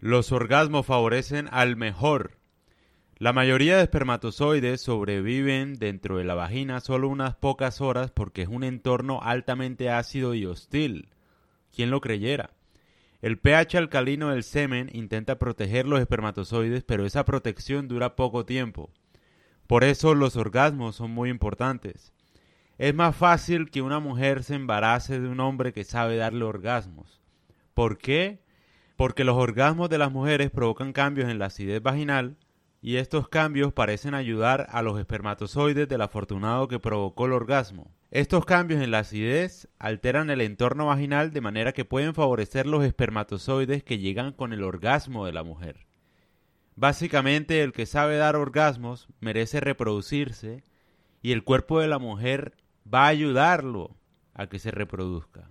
Los orgasmos favorecen al mejor. La mayoría de espermatozoides sobreviven dentro de la vagina solo unas pocas horas porque es un entorno altamente ácido y hostil. ¿Quién lo creyera? El pH alcalino del semen intenta proteger los espermatozoides, pero esa protección dura poco tiempo. Por eso los orgasmos son muy importantes. Es más fácil que una mujer se embarace de un hombre que sabe darle orgasmos. ¿Por qué? Porque los orgasmos de las mujeres provocan cambios en la acidez vaginal y estos cambios parecen ayudar a los espermatozoides del afortunado que provocó el orgasmo. Estos cambios en la acidez alteran el entorno vaginal de manera que pueden favorecer los espermatozoides que llegan con el orgasmo de la mujer. Básicamente el que sabe dar orgasmos merece reproducirse y el cuerpo de la mujer va a ayudarlo a que se reproduzca.